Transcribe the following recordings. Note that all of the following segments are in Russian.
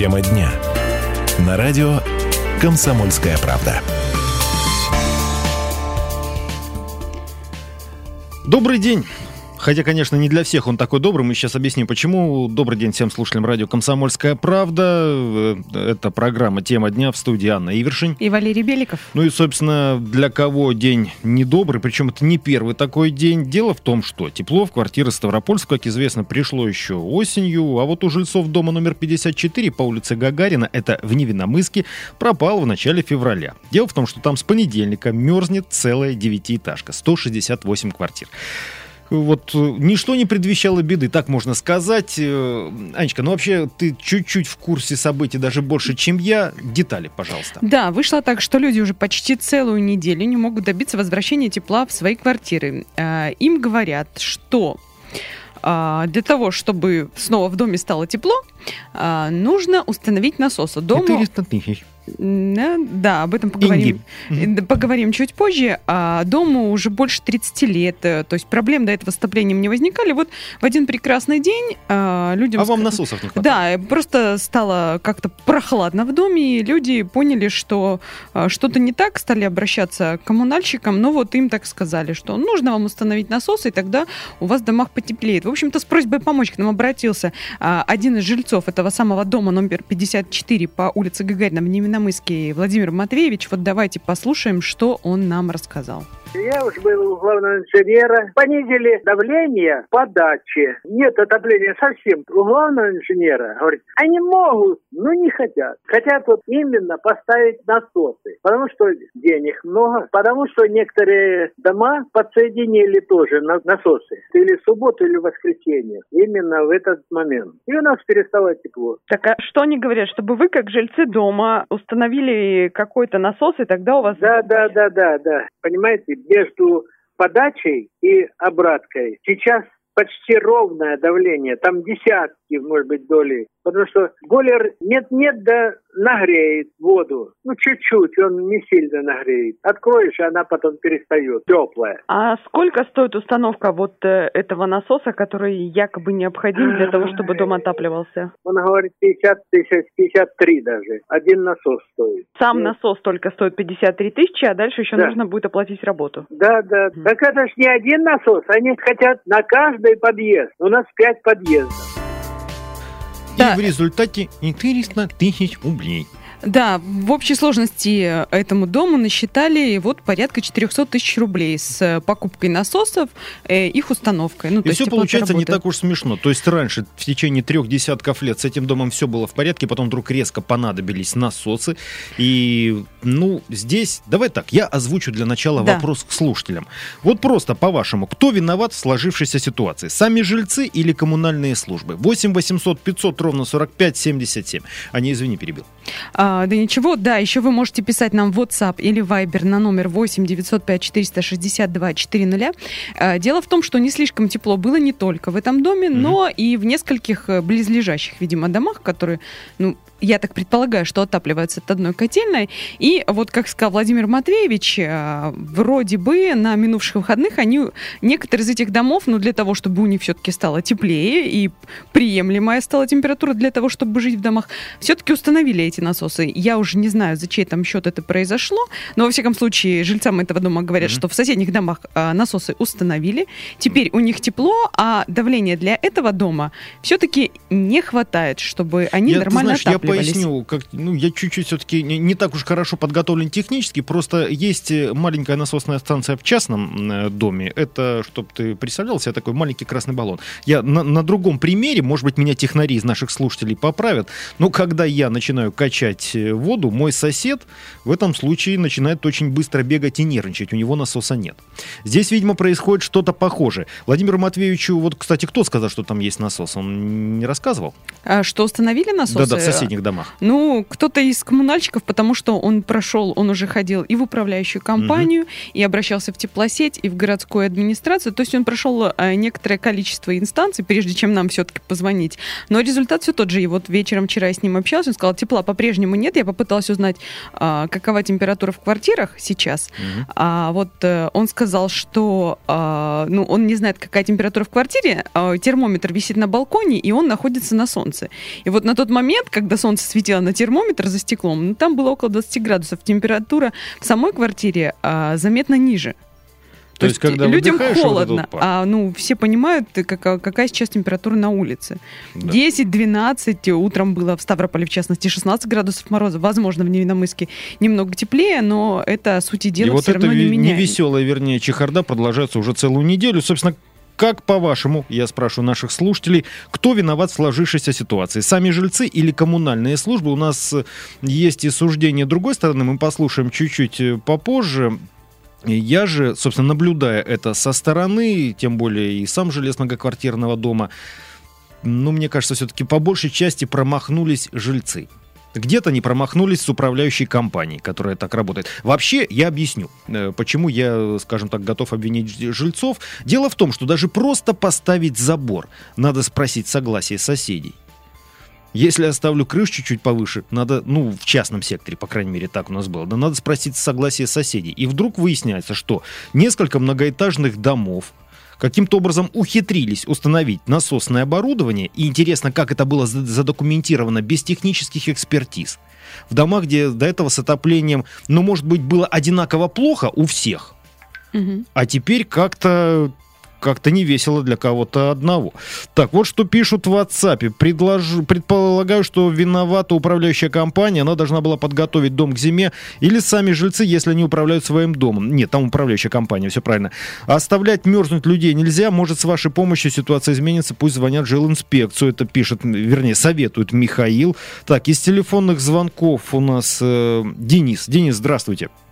Тема дня. На радио «Комсомольская правда». Добрый день. Хотя, конечно, не для всех он такой добрый. Мы сейчас объясним, почему. Добрый день всем слушателям радио «Комсомольская правда». Э, это программа «Тема дня» в студии Анна Ивершин. И Валерий Беликов. Ну и, собственно, для кого день недобрый, причем это не первый такой день. Дело в том, что тепло в квартиры Ставропольск, как известно, пришло еще осенью, а вот у жильцов дома номер 54 по улице Гагарина, это в Невиномыске, пропал в начале февраля. Дело в том, что там с понедельника мерзнет целая девятиэтажка, 168 квартир вот э, ничто не предвещало беды, так можно сказать. Э, Анечка, ну вообще ты чуть-чуть в курсе событий, даже больше, чем я. Детали, пожалуйста. Да, вышло так, что люди уже почти целую неделю не могут добиться возвращения тепла в свои квартиры. Э, им говорят, что для того, чтобы снова в доме стало тепло, нужно установить насосы. Дому... 400 тысяч. Да, об этом поговорим. Инги. Поговорим чуть позже. А дому уже больше 30 лет. Э, то есть проблем до этого с отоплением не возникали. Вот в один прекрасный день а, людям... А вам насосов не хватает? Да, просто стало как-то прохладно в доме, и люди поняли, что а, что-то не так, стали обращаться к коммунальщикам. Но вот им так сказали, что нужно вам установить насосы, и тогда у вас в домах потеплеет. В общем-то, с просьбой помочь к нам обратился а, один из жильцов этого самого дома номер 54 по улице Гагарина в Немино Коломыский Владимир Матвеевич. Вот давайте послушаем, что он нам рассказал. Я уж был у главного инженера. Понизили давление подачи. Нет отопления совсем. У главного инженера говорит, они могут, но не хотят. Хотят вот именно поставить насосы. Потому что денег много. Потому что некоторые дома подсоединили тоже на насосы. Или в субботу, или в воскресенье. Именно в этот момент. И у нас перестало тепло. Так а что они говорят? Чтобы вы, как жильцы дома, установили какой-то насос, и тогда у вас... Да, да, да, да, да. Понимаете, между подачей и обраткой. Сейчас почти ровное давление, там десятки, может быть, доли Потому что бойлер нет-нет, да нагреет воду. Ну, чуть-чуть, он не сильно нагреет. Откроешь, и она потом перестает, теплая. А сколько стоит установка вот э, этого насоса, который якобы необходим для того, чтобы дом отапливался? Он говорит 50 тысяч, 53 даже. Один насос стоит. Сам и... насос только стоит 53 тысячи, а дальше еще да. нужно будет оплатить работу. Да, да. Mm. Так это ж не один насос, они хотят на каждый подъезд. У нас пять подъездов. Да. В результате 400 тысяч рублей. Да, в общей сложности этому дому насчитали вот порядка 400 тысяч рублей с покупкой насосов, э, их установкой. Ну, и все получается не так уж смешно. То есть раньше в течение трех десятков лет с этим домом все было в порядке, потом вдруг резко понадобились насосы. И, ну, здесь, давай так, я озвучу для начала да. вопрос к слушателям. Вот просто, по-вашему, кто виноват в сложившейся ситуации? Сами жильцы или коммунальные службы? 8 800 500 ровно 45 77. А не, извини, перебил. А, а, да ничего, да, еще вы можете писать нам в WhatsApp или Viber на номер 8 905 462 400. А, дело в том, что не слишком тепло было не только в этом доме, mm-hmm. но и в нескольких э, близлежащих, видимо, домах, которые, ну, я так предполагаю, что отапливаются от одной котельной. И вот, как сказал Владимир Матвеевич, э, вроде бы на минувших выходных они, некоторые из этих домов, ну, для того, чтобы у них все-таки стало теплее и приемлемая стала температура для того, чтобы жить в домах, все-таки установили эти насосы. Я уже не знаю, за чей там счет это произошло, но, во всяком случае, жильцам этого дома говорят, mm-hmm. что в соседних домах а, насосы установили, теперь у них тепло, а давление для этого дома все-таки не хватает, чтобы они я, нормально знаешь, отапливались поясню, как, ну, я чуть-чуть все-таки не, не так уж хорошо подготовлен технически, просто есть э, маленькая насосная станция в частном э, доме, это, чтобы ты представлял себе, такой маленький красный баллон. Я на, на другом примере, может быть, меня технари из наших слушателей поправят, но когда я начинаю качать э, воду, мой сосед в этом случае начинает очень быстро бегать и нервничать, у него насоса нет. Здесь, видимо, происходит что-то похожее. Владимиру Матвеевичу, вот, кстати, кто сказал, что там есть насос? Он не рассказывал? А что, установили насосы? Да-да, в соседних домах. Ну, кто-то из коммунальщиков, потому что он прошел, он уже ходил и в управляющую компанию, угу. и обращался в теплосеть, и в городскую администрацию. То есть он прошел а, некоторое количество инстанций, прежде чем нам все-таки позвонить. Но результат все тот же. И вот вечером вчера я с ним общался, он сказал, тепла по-прежнему нет. Я попыталась узнать, а, какова температура в квартирах сейчас. Угу. А вот а, он сказал, что а, ну, он не знает, какая температура в квартире. А, термометр висит на балконе, и он находится на солнце. И вот на тот момент, когда солнце солнце светило на термометр за стеклом, ну, там было около 20 градусов. Температура в самой квартире а, заметно ниже. То, есть, когда людям вот холодно, пар. а ну все понимают, какая, какая сейчас температура на улице. Да. 10-12, утром было в Ставрополе, в частности, 16 градусов мороза. Возможно, в Невиномыске немного теплее, но это, сути дела, И вот все эта равно не ви- меняет. невеселая, вернее, чехарда продолжается уже целую неделю. Собственно, как по-вашему, я спрашиваю наших слушателей, кто виноват в сложившейся ситуации? Сами жильцы или коммунальные службы? У нас э, есть и суждение другой стороны, мы послушаем чуть-чуть э, попозже. Я же, собственно, наблюдая это со стороны, тем более и сам жилец многоквартирного дома, ну, мне кажется, все-таки по большей части промахнулись жильцы. Где-то не промахнулись с управляющей компанией, которая так работает. Вообще, я объясню, э, почему я, скажем так, готов обвинить жильцов. Дело в том, что даже просто поставить забор надо спросить согласие соседей. Если я ставлю крышу чуть-чуть повыше, надо, ну, в частном секторе, по крайней мере, так у нас было, да надо спросить согласие соседей. И вдруг выясняется, что несколько многоэтажных домов каким-то образом ухитрились установить насосное оборудование. И интересно, как это было за- задокументировано без технических экспертиз. В домах, где до этого с отоплением, ну, может быть, было одинаково плохо у всех, Мгм. а теперь как-то как-то не весело для кого-то одного. Так, вот что пишут в WhatsApp. Предложу, предполагаю, что виновата управляющая компания. Она должна была подготовить дом к зиме. Или сами жильцы, если они управляют своим домом. Нет, там управляющая компания, все правильно. Оставлять мерзнуть людей нельзя. Может, с вашей помощью ситуация изменится. Пусть звонят жилинспекцию. Это пишет, вернее, советует Михаил. Так, из телефонных звонков у нас э, Денис. Денис, здравствуйте. Здравствуйте.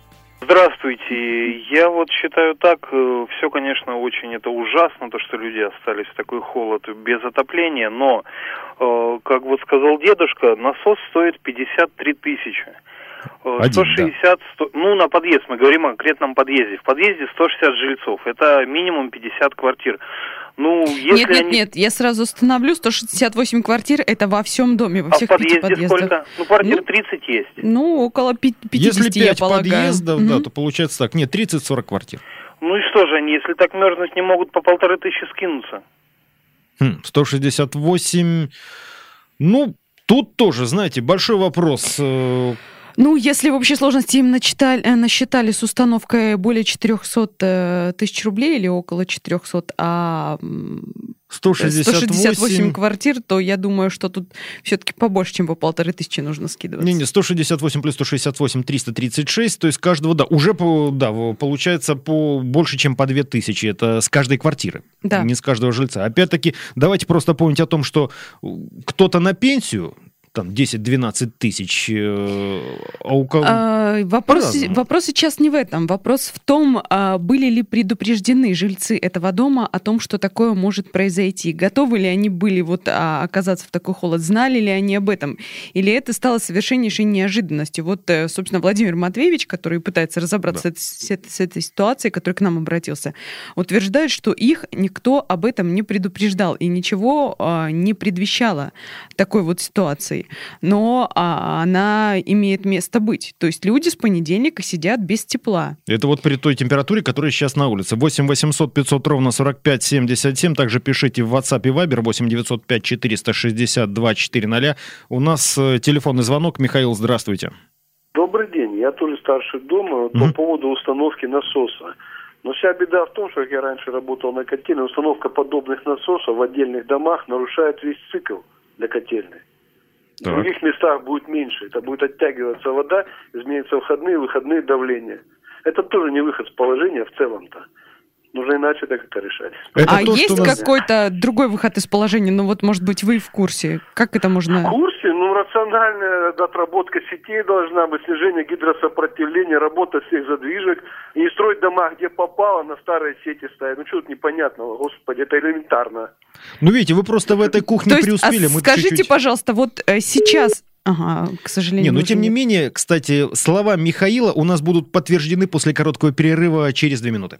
Я вот считаю так, все, конечно, очень это ужасно, то, что люди остались в такой холод без отопления, но, э, как вот сказал дедушка, насос стоит 53 тысячи. Э, Один, 160, 100 ну, на подъезд, мы говорим о конкретном подъезде. В подъезде 160 жильцов, это минимум 50 квартир. Ну, если Нет, нет, они... нет, я сразу установлю, 168 квартир это во всем доме, во А в всех пяти подъезде подъездах. сколько? Ну, квартир Ну, 30 есть. Ну, около пи- 50, Если я 5 полагаю. подъездов, да, Мгм. то получается так. Нет, 30-40 квартир. Ну и что же они, если так мерзнуть не могут, по полторы тысячи скинуться? Хм, 168. Ну, тут тоже, знаете, большой вопрос. Э, Ну, если в общей сложности им начитали, э, насчитали с установкой более 400 э, тысяч рублей или около 400, а м, 168. 168 квартир, то я думаю, что тут все-таки побольше, чем по полторы тысячи нужно скидываться. Не-не, 168 плюс 168, 336, то есть каждого, да, уже, по, да, получается по больше, чем по 2000, это с каждой квартиры, Да. не с каждого жильца. Опять-таки, давайте просто помнить о том, что э, кто-то на пенсию, там, 10-12 тысяч, э, а у кого... А, вопрос, вопрос сейчас не в этом. Вопрос в том, а, были ли предупреждены жильцы этого дома о том, что такое может произойти. Готовы ли они были вот а, оказаться в такой холод? Знали ли они об этом? Или это стало совершеннейшей неожиданностью? Вот, э, собственно, Владимир Матвеевич, который пытается разобраться Да. с, этой- с этой ситуацией, который к нам обратился, утверждает, что их никто об этом не предупреждал и ничего а, не предвещало такой вот ситуации. Но а, она имеет место быть. То есть люди с понедельника сидят без тепла. Это вот при той температуре, которая сейчас на улице. 8 800 500 ровно 45 77. Также пишите в WhatsApp и Viber 8 905 462 400. У нас э, телефонный звонок. Михаил, здравствуйте. Добрый день, я тоже старший дома Мгм. по поводу установки насоса. Но вся беда в том, что как я раньше работал на котельной, установка подобных насосов в отдельных домах нарушает весь цикл для котельной. В Так. других местах будет меньше. Это будет оттягиваться вода, изменятся входные и выходные давления. Это тоже не выход с положения в целом-то. Нужно иначе это как-то решать. Это а то, есть нас- какой-то другой выход из положения? Ну вот, может быть, вы в курсе. Как это В можно... курсе, ну, рациональная отработка сетей должна быть, снижение гидросопротивления, работа всех задвижек, и не строить дома, где попало, на старые сети ставить. Ну, что тут непонятного, господи, это элементарно. Ну, видите, вы просто в этой кухне То есть, а преуспели. мы скажите, чуть-чуть- пожалуйста, вот э, сейчас... Ага, к сожалению. Не, но уже тем не менее, кстати, слова Михаила у нас будут подтверждены после короткого перерыва через две минуты.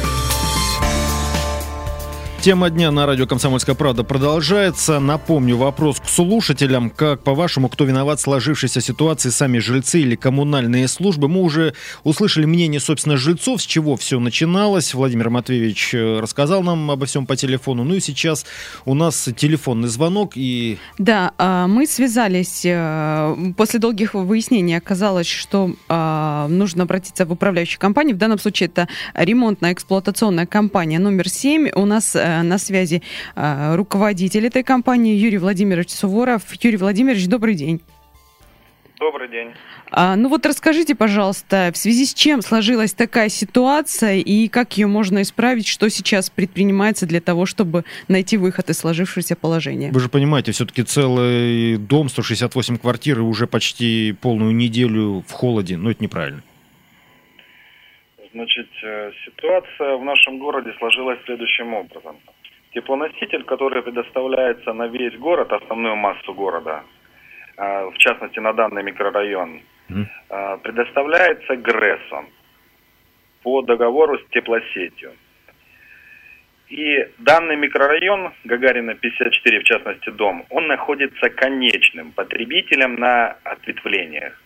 Тема дня на радио «Комсомольская правда» продолжается. Напомню вопрос к слушателям. Как, по-вашему, кто виноват в сложившейся ситуации, сами жильцы или коммунальные службы? Мы уже услышали мнение, собственно, жильцов, с чего все начиналось. Владимир Матвеевич э, рассказал нам обо всем по телефону. Ну и сейчас у нас телефонный звонок. И... Да, а, мы связались. Э, после долгих выяснений оказалось, что а, нужно обратиться в управляющую компанию. В данном случае это ремонтно-эксплуатационная компания номер 7. У нас э, на связи э, руководитель этой компании Юрий Владимирович Суворов. Юрий Владимирович, добрый день. Добрый день. А, ну вот расскажите, пожалуйста, в связи с чем сложилась такая ситуация и как ее можно исправить, что сейчас предпринимается для того, чтобы найти выход из сложившегося положения? Вы же понимаете, все-таки целый дом, 168 квартир и уже почти полную неделю в холоде, но это неправильно. Значит, э, ситуация в нашем городе сложилась следующим образом. Теплоноситель, который предоставляется на весь город, основную массу города, э, в частности на данный микрорайон, mm. предоставляется ГРЭСом по договору с теплосетью. И данный микрорайон, Гагарина 54, в частности дом, он находится конечным потребителем на ответвлениях.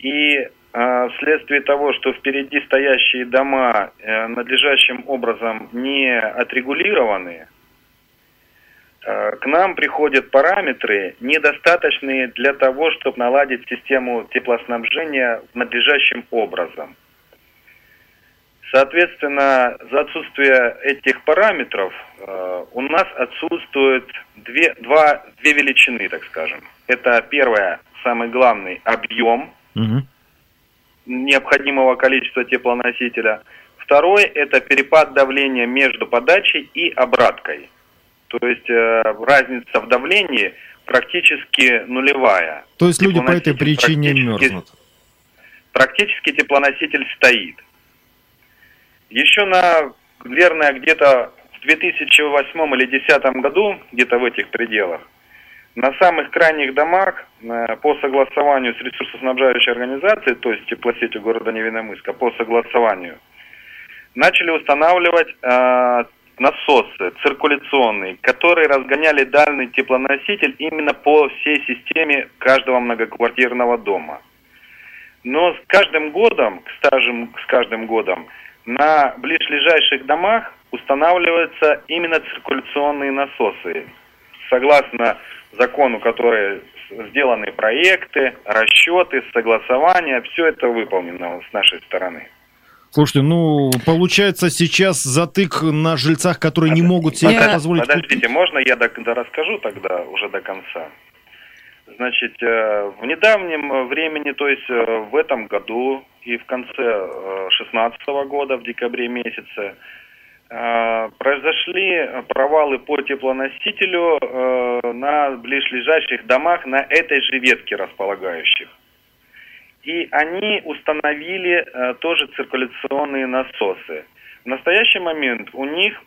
И вследствие того, что впереди стоящие дома э, надлежащим образом не отрегулированы, э, к нам приходят параметры, недостаточные для того, чтобы наладить систему теплоснабжения надлежащим образом. Соответственно, за отсутствие этих параметров э, у нас отсутствуют две, два, две величины, так скажем. Это первое, самый главный, объем. Угу необходимого количества теплоносителя. Второй – это перепад давления между подачей и обраткой. То есть э, разница в давлении практически нулевая. То есть люди по этой причине мерзнут? Практически теплоноситель стоит. Еще на, наверное, где-то в 2008 или 2010 году, где-то в этих пределах, на самых крайних домах э, по согласованию с ресурсоснабжающей организацией, то есть теплосетью города Невиномыска, по согласованию, начали устанавливать э, насосы циркуляционные, которые разгоняли дальний теплоноситель именно по всей системе каждого многоквартирного дома. Но с каждым годом, скажем, с каждым годом, на ближайших домах устанавливаются именно циркуляционные насосы. Согласно закону, которые сделаны проекты, расчеты, согласования, все это выполнено с нашей стороны. Слушайте, ну, получается сейчас затык на жильцах, которые Под... не могут себе Под... позволить... Подождите, можно я до, до расскажу тогда уже до конца? Значит, э, в недавнем времени, то есть э, в этом году и в конце 2016 э, года, в декабре месяце, произошли провалы по теплоносителю э, на ближайших домах на этой же ветке располагающих. И они установили э, тоже циркуляционные насосы. В настоящий момент у них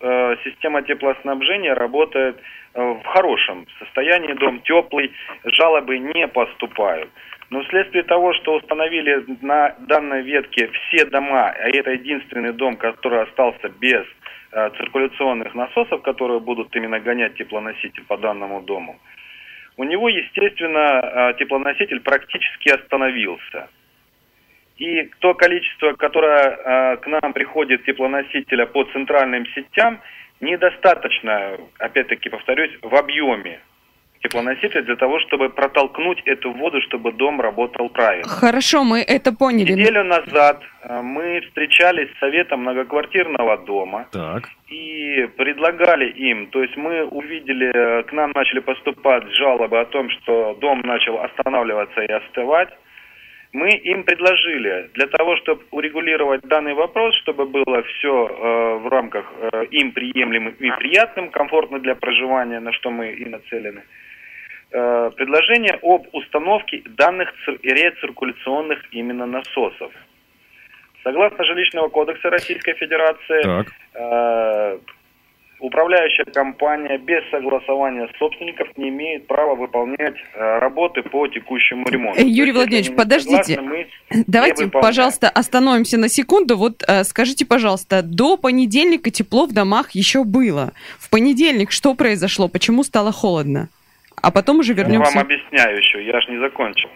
система теплоснабжения работает в хорошем состоянии, дом теплый, жалобы не поступают. Но вследствие того, что установили на данной ветке все дома, а это единственный дом, который остался без Э, циркуляционных насосов, которые будут именно гонять теплоноситель по данному дому, у него, естественно, э, теплоноситель практически остановился. И то количество, которое э, к нам приходит теплоносителя по центральным сетям, недостаточно, опять-таки повторюсь, в объеме теплоноситель для того, чтобы протолкнуть эту воду, чтобы дом работал правильно. Хорошо, мы это поняли. Неделю назад э, мы встречались с советом многоквартирного дома так. и предлагали им, то есть мы увидели, э, к нам начали поступать жалобы о том, что дом начал останавливаться и остывать. Мы им предложили для того, чтобы урегулировать данный вопрос, чтобы было все э, в рамках э, им приемлемым и приятным, комфортно для проживания, на что мы и нацелены. Э, предложение об установке данных рециркуляционных именно насосов. Согласно жилищного кодекса Российской Федерации, э, управляющая компания без согласования собственников не имеет права выполнять э, работы по текущему ремонту. Э, Юрий Владимирович, подождите. согласны, Давайте, пожалуйста, остановимся на секунду. Вот э, скажите, пожалуйста, до понедельника тепло в домах еще было. В понедельник что произошло? Почему стало холодно? А потом уже Я вам вернемся. объясняю еще, я же не закончил.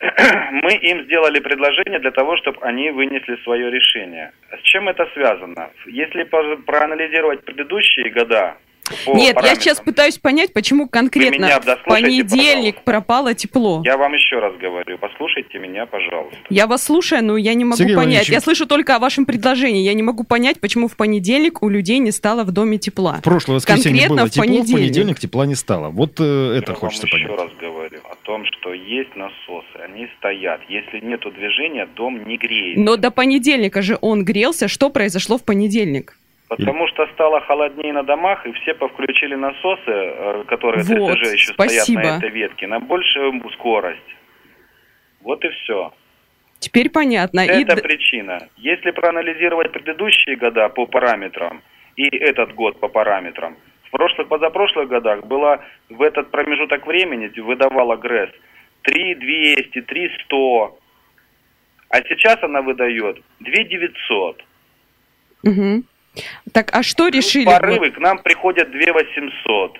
Мы им сделали предложение для того, чтобы они вынесли свое решение. С чем это связано? Если проанализировать предыдущие года, Нет, я сейчас пытаюсь понять, почему конкретно в понедельник пожалуйста. пропало тепло. Я вам еще раз говорю, послушайте меня, пожалуйста. Я вас слушаю, но я не могу Сергей понять. Я слышу только о вашем предложении. Я не могу понять, почему в понедельник у людей не стало в доме тепла. В прошлое воскресенье Конкретно было в тепло, в понедельник. понедельник тепла не стало. Вот э, это Я хочется вам понять. еще раз говорю о том, что есть насосы, они стоят. Если нету движения, дом не греется. Но до понедельника же он грелся. Что произошло в понедельник? Потому что стало холоднее на домах, и все повключили насосы, э, которые Вот, 3TG еще спасибо. стоят на этой ветке, на большую скорость. Вот и все. Теперь понятно. И Это д- причина. Если проанализировать предыдущие года по параметрам и этот год по параметрам, в прошлых, позапрошлых годах было в этот промежуток времени выдавала ГРЭС 3200, 3100, а сейчас она выдает 2900. Мгм. Так, а что решили? Порывы к нам приходят 2800.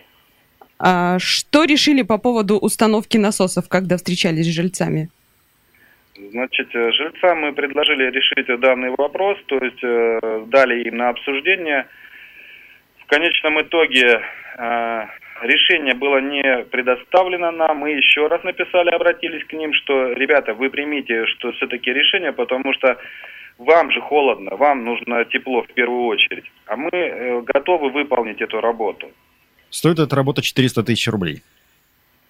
а, что решили по поводу установки насосов, когда встречались с жильцами? Значит, э, жильцам мы предложили решить данный вопрос, то есть э, дали им на обсуждение. В конечном итоге э, решение было не предоставлено нам. Мы еще раз написали, обратились к ним, что, ребята, вы примите, что все-таки решение, потому что вам же холодно, вам нужно тепло в первую очередь, а мы э, готовы выполнить эту работу. Стоит эта работа 400 тысяч рублей.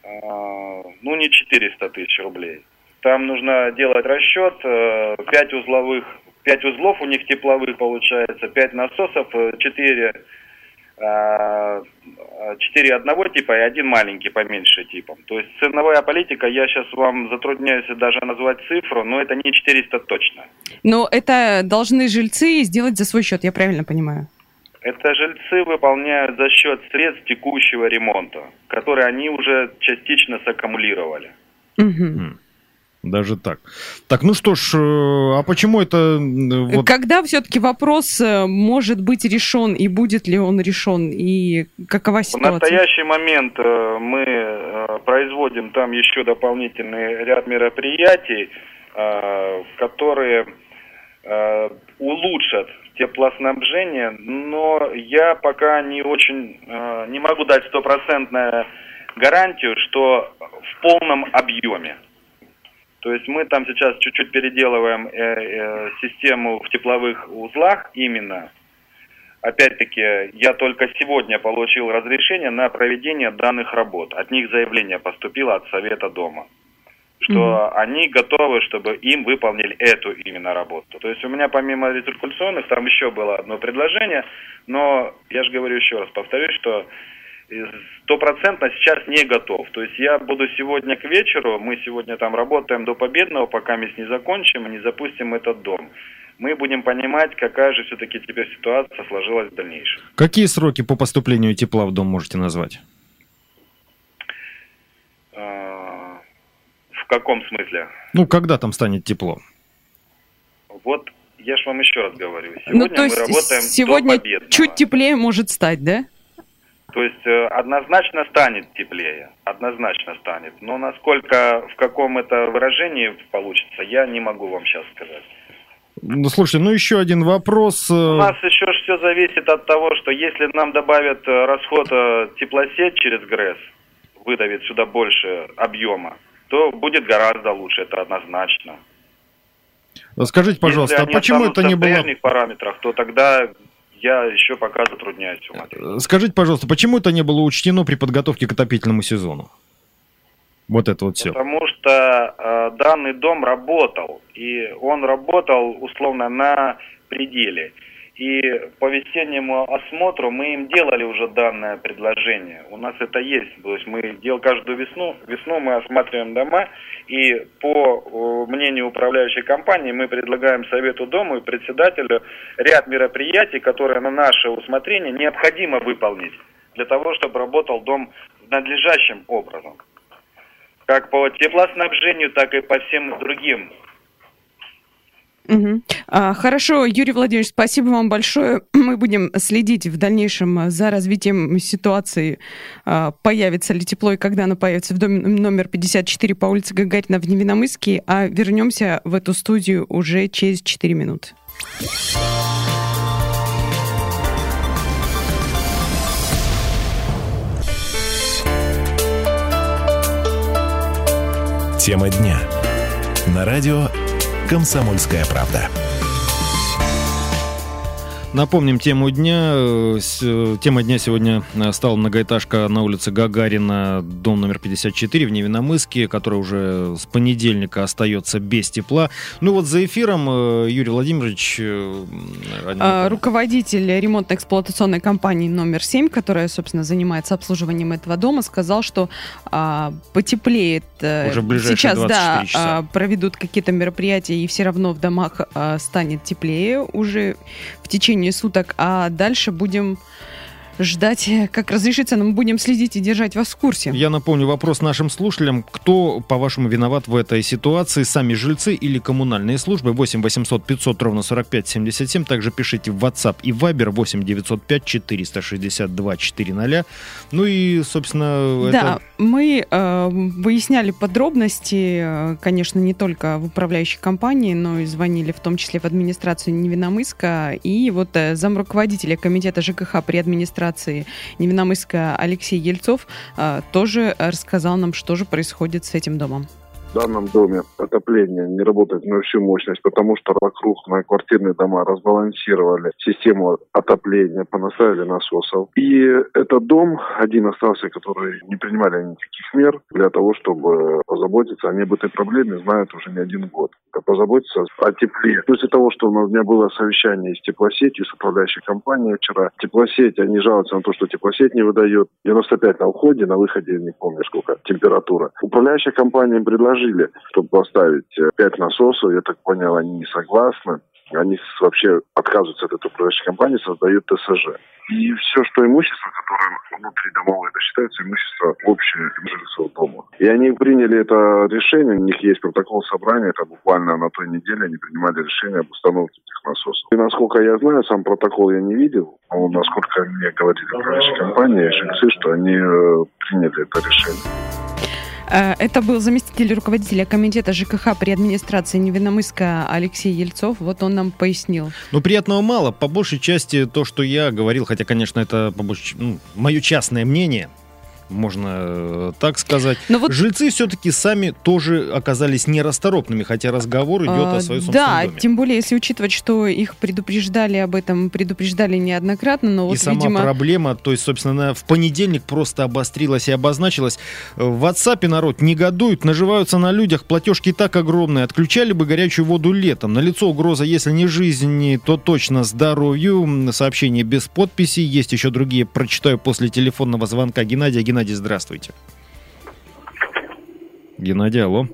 А, ну, не 400 тысяч рублей. Там нужно делать расчет, 5 узловых, 5 узлов у них тепловых получается, 5 насосов, 4, 4 одного типа и один маленький поменьше типом. То есть ценовая политика, я сейчас вам затрудняюсь даже назвать цифру, но это не 400 точно. Но это должны жильцы сделать за свой счет, я правильно понимаю? Это жильцы выполняют за счет средств текущего ремонта, которые они уже частично саккумулировали. Мгм. Даже так. Так, ну что ж, э, а почему это вот Когда все-таки вопрос э, может быть решен и будет ли он решен и какова В ситуация? настоящий момент э, мы производим там еще дополнительный ряд мероприятий, которые улучшат теплоснабжение, но я пока не очень не могу дать стопроцентную гарантию, что в полном объеме. То есть мы там сейчас чуть-чуть переделываем э, э, систему в тепловых узлах именно. Опять-таки, я только сегодня получил разрешение на проведение данных работ. От них заявление поступило от Совета дома, что они готовы, чтобы им выполнили эту именно работу. То есть у меня помимо рециркуляционных там еще было одно предложение, но я же говорю еще раз, повторюсь, что стопроцентно сейчас не готов. То есть я буду сегодня к вечеру, мы сегодня там работаем до победного, пока мы не закончим и не запустим этот дом. Мы будем понимать, какая же все-таки теперь ситуация сложилась в дальнейшем. какие сроки по поступлению тепла в дом можете назвать? А, В каком смысле? Ну, когда там станет тепло? Вот я же вам еще раз говорю. Сегодня ну, то мы есть работаем сегодня до победного. чуть теплее может стать, да? То есть э, однозначно станет теплее, однозначно станет. Но насколько, в каком это выражении получится, я не могу вам сейчас сказать. Ну, слушайте, ну еще один вопрос. э, У нас еще все зависит от того, что если нам добавят э, расход теплосеть через ГРЭС, выдавит сюда больше объема, то будет гораздо лучше, это однозначно. Скажите, пожалуйста, если а они почему это не в было... прежних параметрах, то тогда я еще пока затрудняюсь смотреть. Скажите, пожалуйста, почему это не было учтено при подготовке к отопительному сезону? Вот это вот все. Потому что э, данный дом работал, и он работал условно на пределе. И по весеннему осмотру мы им делали уже данное предложение. У нас это есть. То есть мы делаем каждую весну, весну мы осматриваем дома, и по мнению управляющей компании мы предлагаем Совету Дома и председателю ряд мероприятий, которые на наше усмотрение необходимо выполнить для того, чтобы работал дом надлежащим образом. Как по теплоснабжению, так и по всем другим Угу. А, хорошо, Юрий Владимирович, спасибо вам большое. Мы будем следить в дальнейшем за развитием ситуации. А, появится ли тепло и когда оно появится в доме номер 54 по улице Гагарина в Невиномыске. А вернемся в эту студию уже через 4 минуты. Тема дня. На радио «Комсомольская правда». Напомним тему дня. Э, э, тема дня сегодня э, стала многоэтажка на улице Гагарина, дом номер 54 в Невиномыске, которая уже с понедельника остается без тепла. Ну вот за эфиром Юрий Владимирович... А, руководитель ремонтно-эксплуатационной компании номер 7, которая, собственно, занимается обслуживанием этого дома, сказал, что а, потеплеет. Уже Сейчас, да, часа. проведут какие-то мероприятия, и все равно в домах а, станет теплее уже в течение суток, а дальше будем ждать, как разрешится, но мы будем следить и держать вас в курсе. Я напомню вопрос нашим слушателям. Кто, по-вашему, виноват в этой ситуации? Сами жильцы или коммунальные службы? 8 800 500 ровно 45 77. Также пишите в WhatsApp и Viber 8 905 462 400. Ну и, собственно, да, это... мы э, выясняли подробности, э, конечно, не только в управляющей компании, но и звонили в том числе в администрацию Невиномыска. И вот э, замруководителя комитета ЖКХ при администрации администрации. Невиномысска Алексей Ельцов а, тоже рассказал нам, что же происходит с этим домом в данном доме отопление не работает на всю мощность, потому что вокруг на квартирные дома разбалансировали систему отопления, понаставили насосов. И этот дом один остался, который не принимали никаких мер для того, чтобы позаботиться о небытой проблеме, знают уже не один год. Позаботиться о тепле. После того, что у меня было совещание с теплосетью, с управляющей компанией вчера, теплосеть, они жалуются на то, что теплосеть не выдает. 95 на уходе, на выходе, не помню сколько, температура. Управляющая компания предложила предложили, чтобы поставить э, пять насосов. Я так понял, они не согласны. Они вообще отказываются от этой управляющей компании, создают ТСЖ. И все, что имущество, которое внутри домовое, это считается имущество общее жильцов дома. И они приняли это решение, у них есть протокол собрания, это буквально на той неделе они принимали решение об установке этих насосов. И насколько я знаю, сам протокол я не видел, но насколько мне говорили управляющая компания, жильцы, что они э, приняли это решение. Э, это был заместитель руководителя комитета ЖКХ при администрации Невиномыска Алексей Ельцов. Вот он нам пояснил. Ну, приятного мало. По большей части то, что я говорил, хотя, конечно, это по большей, ну, мое частное мнение, можно э, так сказать. Но вот... Жильцы все-таки сами тоже оказались нерасторопными, хотя разговор идет а, о своем собственном Да, доме. тем более, если учитывать, что их предупреждали об этом, предупреждали неоднократно, но вот, И сама видимо... проблема, то есть, собственно, в понедельник просто обострилась и обозначилась. В WhatsApp народ негодует, наживаются на людях, платежки так огромные, отключали бы горячую воду летом. На лицо угроза, если не жизни, то точно здоровью. Сообщение без подписи, есть еще другие, прочитаю после телефонного звонка Геннадия. Геннадий Геннадий, здравствуйте. Геннадий, алло.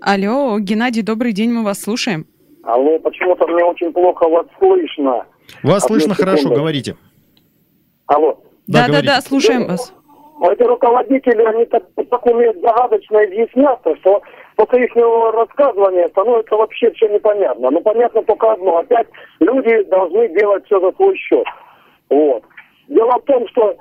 Алло, Геннадий, добрый день, мы вас слушаем. Алло, почему-то мне очень плохо вас слышно. Вас Одну слышно секунду. хорошо, говорите. Алло. Да-да-да, слушаем вас. Эти руководители, они так, так умеют загадочно изъясняться, что после их рассказывания становится вообще все непонятно. Но понятно только одно. Опять люди должны делать все за свой счет. Вот. Дело в том, что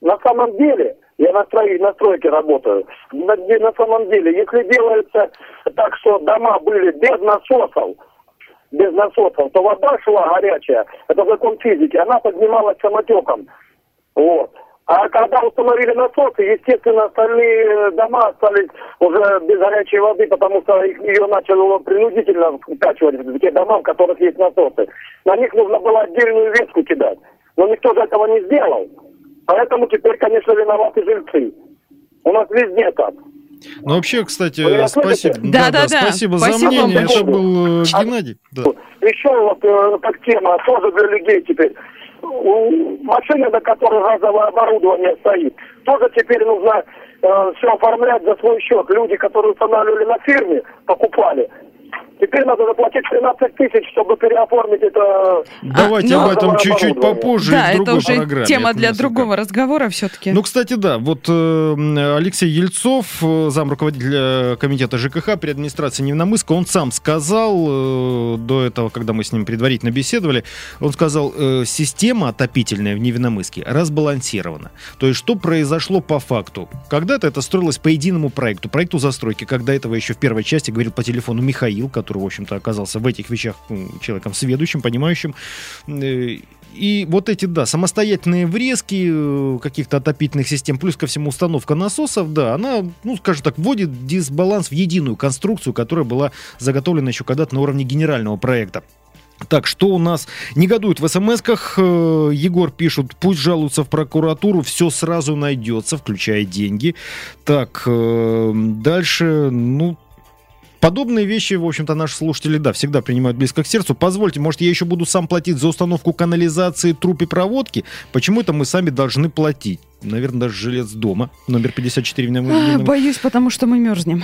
на самом деле, я на, строй, на стройке работаю, на, на самом деле, если делается так, что дома были без насосов, без насосов, то вода шла горячая, это закон физики, она поднималась самотеком. Вот. А когда установили насосы, естественно, остальные дома остались уже без горячей воды, потому что их, ее начало принудительно вкачивать в те дома, в которых есть насосы. На них нужно было отдельную ветку кидать. Но никто же этого не сделал. Поэтому теперь, конечно, виноваты жильцы. У нас везде так. Ну, вообще, кстати, спасибо. Да, да, да. Спасибо, спасибо за мнение. Это был э, Геннадий. Да. еще вот э, как тема, тоже для людей теперь. У машины, на которой газовое оборудование стоит, тоже теперь нужно э, все оформлять за свой счет. Люди, которые устанавливали на фирме, покупали, Теперь надо заплатить 13 тысяч, чтобы переоформить это. Давайте ну, об этом чуть-чуть попозже Да, это уже программе. тема для другого разговора все-таки. Ну, кстати, да, вот э, Алексей Ельцов, э, зам руководителя комитета ЖКХ при администрации Невномыска, он сам сказал э, до этого, когда мы с ним предварительно беседовали, он сказал, э, система отопительная в Невиномыске разбалансирована. То есть, что произошло по факту? Когда-то это строилось по единому проекту, проекту застройки, когда этого еще в первой части говорил по телефону Михаил, который, в общем-то, оказался в этих вещах человеком сведущим, понимающим. Э, И вот эти, да, самостоятельные врезки э, каких-то отопительных систем, плюс ко всему установка насосов, да, она, ну, скажем так, вводит дисбаланс в единую конструкцию, которая была заготовлена еще когда-то на уровне генерального проекта. Так, что у нас негодует в смс-ках? Э, Егор пишут, пусть жалуются в прокуратуру, все сразу найдется, включая деньги. Так, дальше, ну, Подобные вещи, в общем-то, наши слушатели, да, всегда принимают близко к сердцу. Позвольте, может, я еще буду сам платить за установку канализации, труб и проводки? Почему это мы сами должны платить? Наверное, даже жилец дома, номер 54 в Невы- А, Боюсь, потому что мы мерзнем.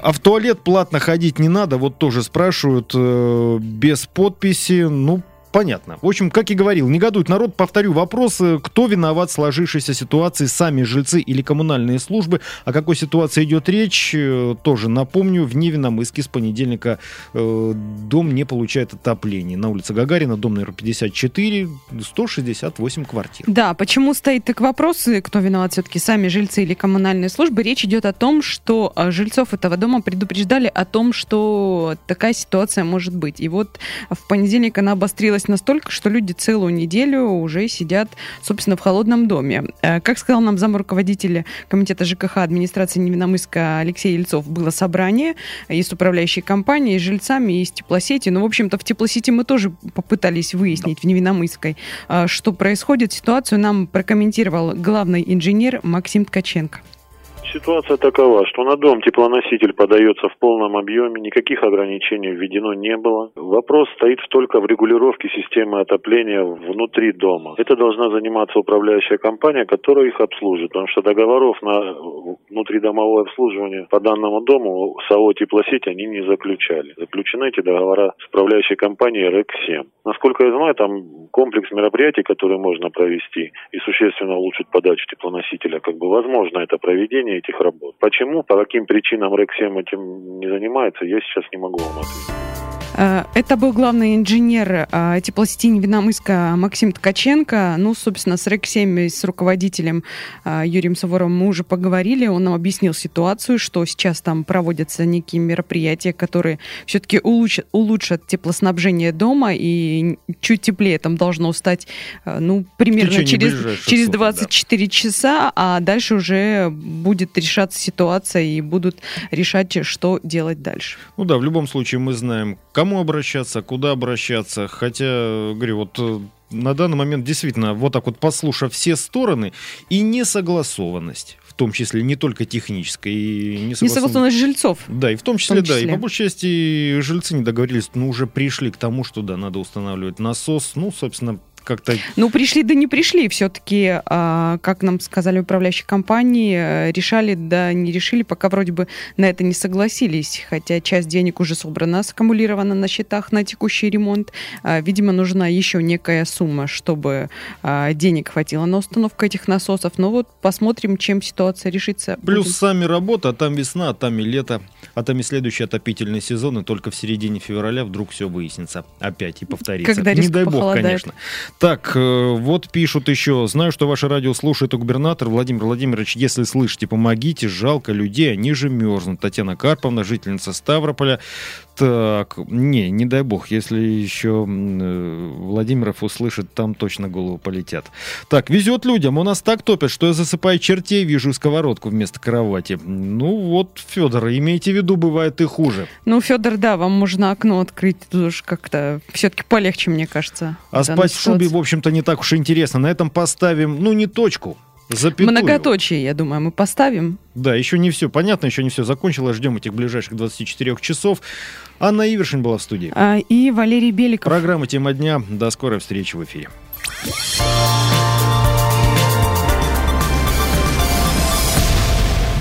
А в туалет платно ходить не надо, вот тоже спрашивают, э, без подписи, ну, понятно. В общем, как и говорил, негодует народ, повторю вопрос, э, кто виноват в сложившейся ситуации, сами жильцы или коммунальные службы, о какой ситуации идет речь, э, тоже напомню, в Невиномыске с понедельника э, дом не получает отопления. На улице Гагарина, дом номер 54, 168 квартир. Да, почему стоит так вопрос, и кто виноват все-таки, сами жильцы или коммунальные службы? Речь идет о том, что жильцов этого дома предупреждали о том, что такая ситуация может быть. И вот в понедельник она обострилась настолько, что люди целую неделю уже сидят, собственно, в холодном доме. Э, Как сказал нам зам руководителя комитета ЖКХ администрации Невиномыска Алексей Ельцов, было собрание и с управляющей компанией, и с жильцами, и с теплосети. Ну, в общем-то, в теплосети мы тоже попытались выяснить в Невиномысской, а, что происходит. Ситуацию нам прокомментировал главный инженер Максим Ткаченко. Ситуация такова, что на дом теплоноситель подается в полном объеме, никаких ограничений введено не было. Вопрос стоит только в регулировке системы отопления внутри дома. Это должна заниматься управляющая компания, которая их обслужит, потому что договоров на внутридомовое обслуживание по данному дому САО «Теплосеть» они не заключали. Заключены эти договора с управляющей компанией РЭК-7. Насколько я знаю, там комплекс мероприятий, которые можно провести и существенно улучшить подачу теплоносителя, как бы возможно это проведение этих работ. Почему, по каким причинам РЭК-7 этим не занимается, я сейчас не могу вам ответить. Э, Это был главный инженер э, теплосети Невиномыска Максим Ткаченко. Ну, собственно, с РЭК-7, с руководителем э, Юрием Суворовым мы уже поговорили. Он нам объяснил ситуацию, что сейчас там проводятся некие мероприятия, которые все-таки улучшат, улучшат теплоснабжение дома, и чуть теплее там должно стать, ну, примерно через, через суток, да. 24 часа, а дальше уже будет решаться ситуация и будут решать, что делать дальше. Ну да, в любом случае мы знаем, кому обращаться, куда обращаться. Хотя, говорю, вот э, на данный момент действительно, вот так вот послушав все стороны, и несогласованность, в том числе не только техническая, и несогласованность... Несогласованность жильцов. Да, и в том числе, том да, и числе. по большей части жильцы не договорились, ну, уже пришли к тому, что, да, надо устанавливать насос, ну, собственно, как-то Ну, пришли, да не пришли. Все-таки, а, как нам сказали управляющие компании, э, решали, да не решили, пока вроде бы на это не согласились. Хотя часть денег уже собрана, саккумулирована на счетах на текущий ремонт. А, Видимо, нужна еще некая сумма, чтобы а, денег хватило на установку этих насосов. Но вот посмотрим, чем ситуация решится. Плюс Будем- сами работа, а там весна, а там и лето, а там и следующий отопительный сезон, и только в середине февраля вдруг все выяснится опять и повторится. Когда Не дай бог, похолодает. конечно. Так, э, вот пишут еще. Знаю, что ваше радио слушает и губернатор Владимир Владимирович. Если слышите, помогите. Жалко людей, они же мерзнут. Татьяна Карповна, жительница Ставрополя. Так, не, не дай бог, если еще э, Владимиров услышит, там точно голову полетят. Так, везет людям, у нас так топят, что я засыпаю чертей, вижу сковородку вместо кровати. Ну вот, Федор, имейте в виду, бывает и хуже. Ну, Федор, да, вам можно окно открыть. Тут уж как-то все-таки полегче, мне кажется. А спать в шубе, в общем-то, не так уж и интересно. На этом поставим, ну, не точку. Запятую. Многоточие, я думаю, мы поставим. Да, еще не все понятно, еще не все закончилось. Ждем этих ближайших 24 часов. Анна Ивершин была в студии. А, и Валерий Беликов. Программа «Тема дня». До скорой встречи в эфире.